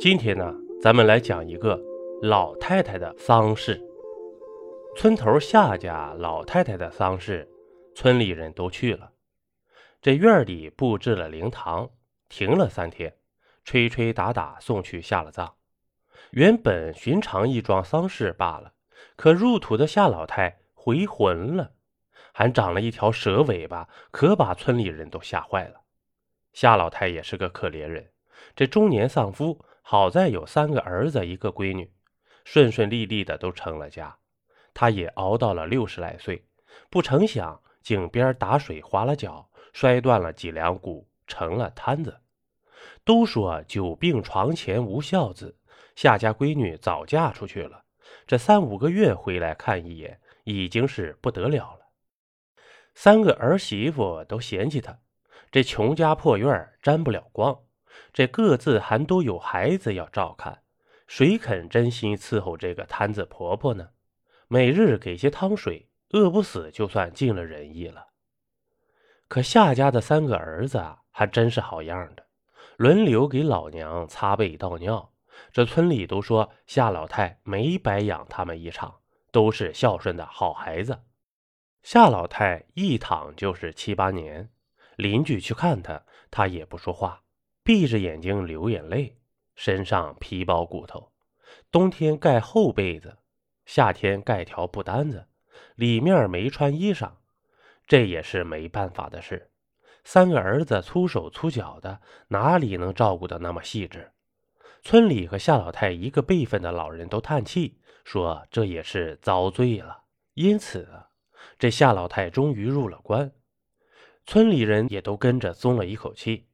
今天呢，咱们来讲一个老太太的丧事。村头夏家老太太的丧事，村里人都去了。这院里布置了灵堂，停了三天，吹吹打打送去下了葬。原本寻常一桩丧事罢了，可入土的夏老太回魂了，还长了一条蛇尾巴，可把村里人都吓坏了。夏老太也是个可怜人，这中年丧夫。好在有三个儿子，一个闺女，顺顺利利的都成了家。他也熬到了六十来岁，不成想井边打水滑了脚，摔断了脊梁骨，成了瘫子。都说久病床前无孝子，夏家闺女早嫁出去了，这三五个月回来看一眼，已经是不得了了。三个儿媳妇都嫌弃他，这穷家破院沾不了光。这各自还都有孩子要照看，谁肯真心伺候这个摊子婆婆呢？每日给些汤水，饿不死就算尽了人意了。可夏家的三个儿子啊，还真是好样的，轮流给老娘擦背倒尿。这村里都说夏老太没白养他们一场，都是孝顺的好孩子。夏老太一躺就是七八年，邻居去看她，她也不说话。闭着眼睛流眼泪，身上皮包骨头，冬天盖厚被子，夏天盖条布单子，里面没穿衣裳，这也是没办法的事。三个儿子粗手粗脚的，哪里能照顾的那么细致？村里和夏老太一个辈分的老人都叹气，说这也是遭罪了。因此，这夏老太终于入了关，村里人也都跟着松了一口气。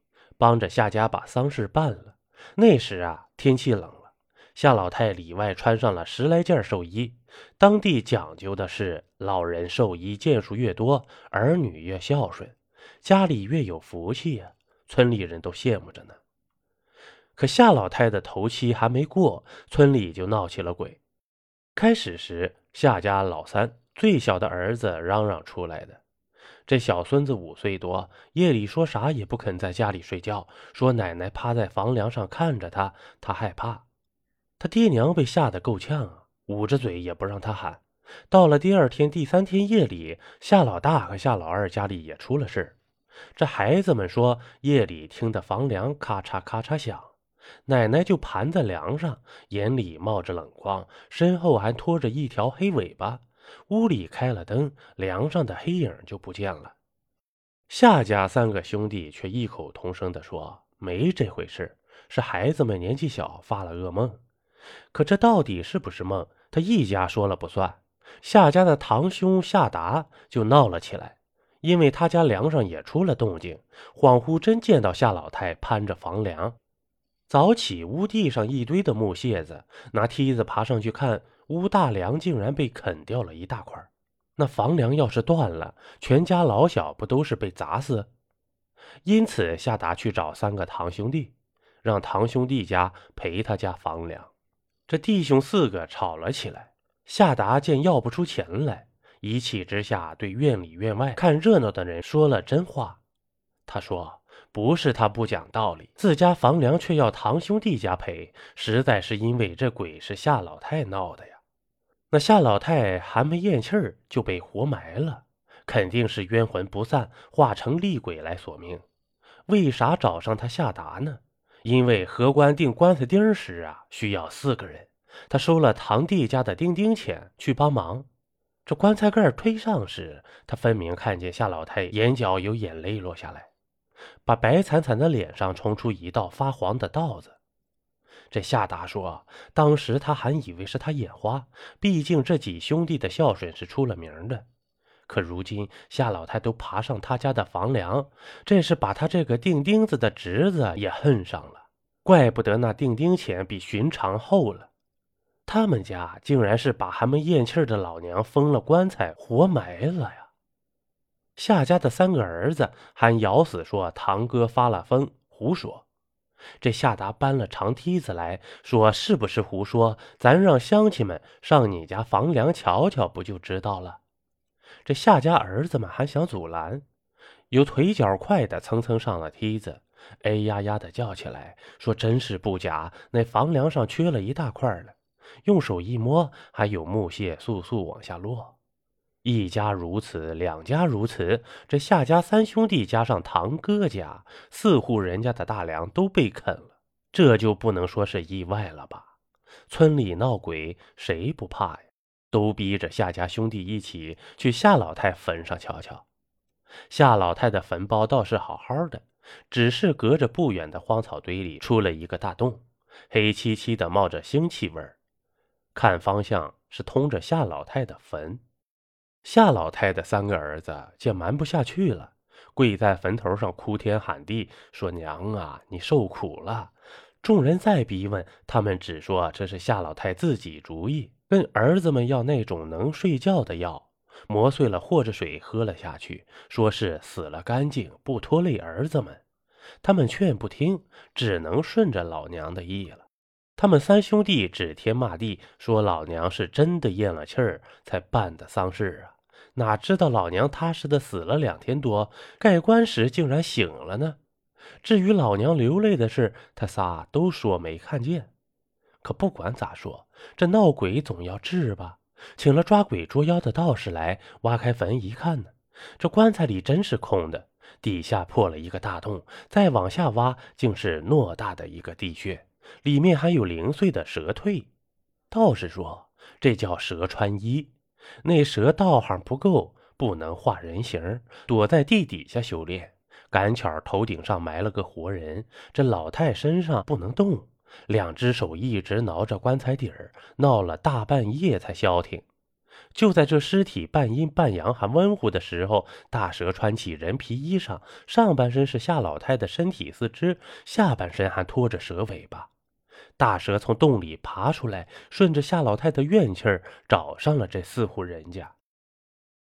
帮着夏家把丧事办了。那时啊，天气冷了，夏老太里外穿上了十来件寿衣。当地讲究的是，老人寿衣件数越多，儿女越孝顺，家里越有福气呀。村里人都羡慕着呢。可夏老太的头七还没过，村里就闹起了鬼。开始时，夏家老三最小的儿子嚷嚷出来的。这小孙子五岁多，夜里说啥也不肯在家里睡觉，说奶奶趴在房梁上看着他，他害怕。他爹娘被吓得够呛啊，捂着嘴也不让他喊。到了第二天、第三天夜里，夏老大和夏老二家里也出了事这孩子们说，夜里听得房梁咔嚓咔嚓响，奶奶就盘在梁上，眼里冒着冷光，身后还拖着一条黑尾巴。屋里开了灯，梁上的黑影就不见了。夏家三个兄弟却异口同声地说：“没这回事，是孩子们年纪小发了噩梦。”可这到底是不是梦？他一家说了不算。夏家的堂兄夏达就闹了起来，因为他家梁上也出了动静，恍惚真见到夏老太攀着房梁。早起屋地上一堆的木屑子，拿梯子爬上去看。屋大梁竟然被啃掉了一大块，那房梁要是断了，全家老小不都是被砸死？因此，夏达去找三个堂兄弟，让堂兄弟家赔他家房梁。这弟兄四个吵了起来。夏达见要不出钱来，一气之下对院里院外看热闹的人说了真话。他说：“不是他不讲道理，自家房梁却要堂兄弟家赔，实在是因为这鬼是夏老太闹的呀。”那夏老太还没咽气儿就被活埋了，肯定是冤魂不散，化成厉鬼来索命。为啥找上他夏达呢？因为荷官订棺材钉时啊，需要四个人。他收了堂弟家的钉钉钱去帮忙。这棺材盖推上时，他分明看见夏老太眼角有眼泪落下来，把白惨惨的脸上冲出一道发黄的道子。这夏达说：“当时他还以为是他眼花，毕竟这几兄弟的孝顺是出了名的。可如今夏老太都爬上他家的房梁，这是把他这个钉钉子的侄子也恨上了。怪不得那钉钉钱比寻常厚了。他们家竟然是把还没咽气的老娘封了棺材，活埋了呀！”夏家的三个儿子还咬死说堂哥发了疯，胡说。这夏达搬了长梯子来说：“是不是胡说？咱让乡亲们上你家房梁瞧瞧，不就知道了？”这夏家儿子们还想阻拦，有腿脚快的蹭蹭上了梯子，哎呀呀的叫起来，说：“真是不假，那房梁上缺了一大块了。用手一摸，还有木屑簌簌往下落。一家如此，两家如此，这夏家三兄弟加上堂哥家四户人家的大梁都被啃了，这就不能说是意外了吧？村里闹鬼，谁不怕呀？都逼着夏家兄弟一起去夏老太坟上瞧瞧。夏老太的坟包倒是好好的。”只是隔着不远的荒草堆里出了一个大洞，黑漆漆的，冒着腥气味儿。看方向是通着夏老太的坟。夏老太的三个儿子见瞒不下去了，跪在坟头上哭天喊地，说：“娘啊，你受苦了！”众人再逼问，他们只说这是夏老太自己主意，问儿子们要那种能睡觉的药。磨碎了和着水喝了下去，说是死了干净，不拖累儿子们。他们劝不听，只能顺着老娘的意了。他们三兄弟指天骂地，说老娘是真的咽了气儿才办的丧事啊！哪知道老娘踏实的死了两天多，盖棺时竟然醒了呢。至于老娘流泪的事，他仨都说没看见。可不管咋说，这闹鬼总要治吧。请了抓鬼捉妖的道士来挖开坟一看呢，这棺材里真是空的，底下破了一个大洞，再往下挖竟是偌大的一个地穴，里面还有零碎的蛇蜕。道士说这叫蛇穿衣，那蛇道行不够，不能化人形，躲在地底下修炼。赶巧头顶上埋了个活人，这老太身上不能动。两只手一直挠着棺材底儿，闹了大半夜才消停。就在这尸体半阴半阳还温乎的时候，大蛇穿起人皮衣裳，上半身是夏老太的身体四肢，下半身还拖着蛇尾巴。大蛇从洞里爬出来，顺着夏老太的怨气儿找上了这四户人家。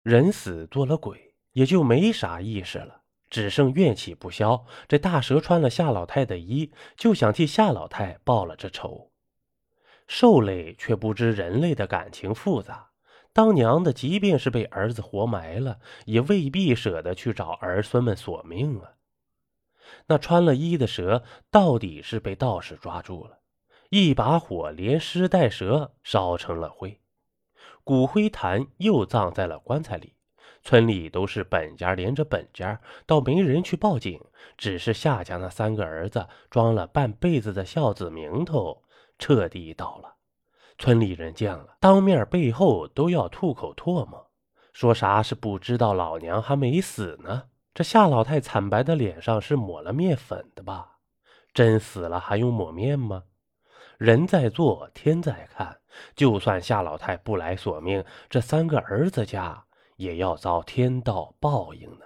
人死做了鬼，也就没啥意识了。只剩怨气不消，这大蛇穿了夏老太的衣，就想替夏老太报了这仇。兽类却不知人类的感情复杂，当娘的即便是被儿子活埋了，也未必舍得去找儿孙们索命啊。那穿了衣的蛇到底是被道士抓住了，一把火连尸带蛇烧成了灰，骨灰坛又葬在了棺材里。村里都是本家连着本家，倒没人去报警。只是夏家那三个儿子装了半辈子的孝子名头，彻底倒了。村里人见了，当面背后都要吐口唾沫，说啥是不知道老娘还没死呢。这夏老太惨白的脸上是抹了面粉的吧？真死了还用抹面吗？人在做，天在看。就算夏老太不来索命，这三个儿子家。也要遭天道报应呢。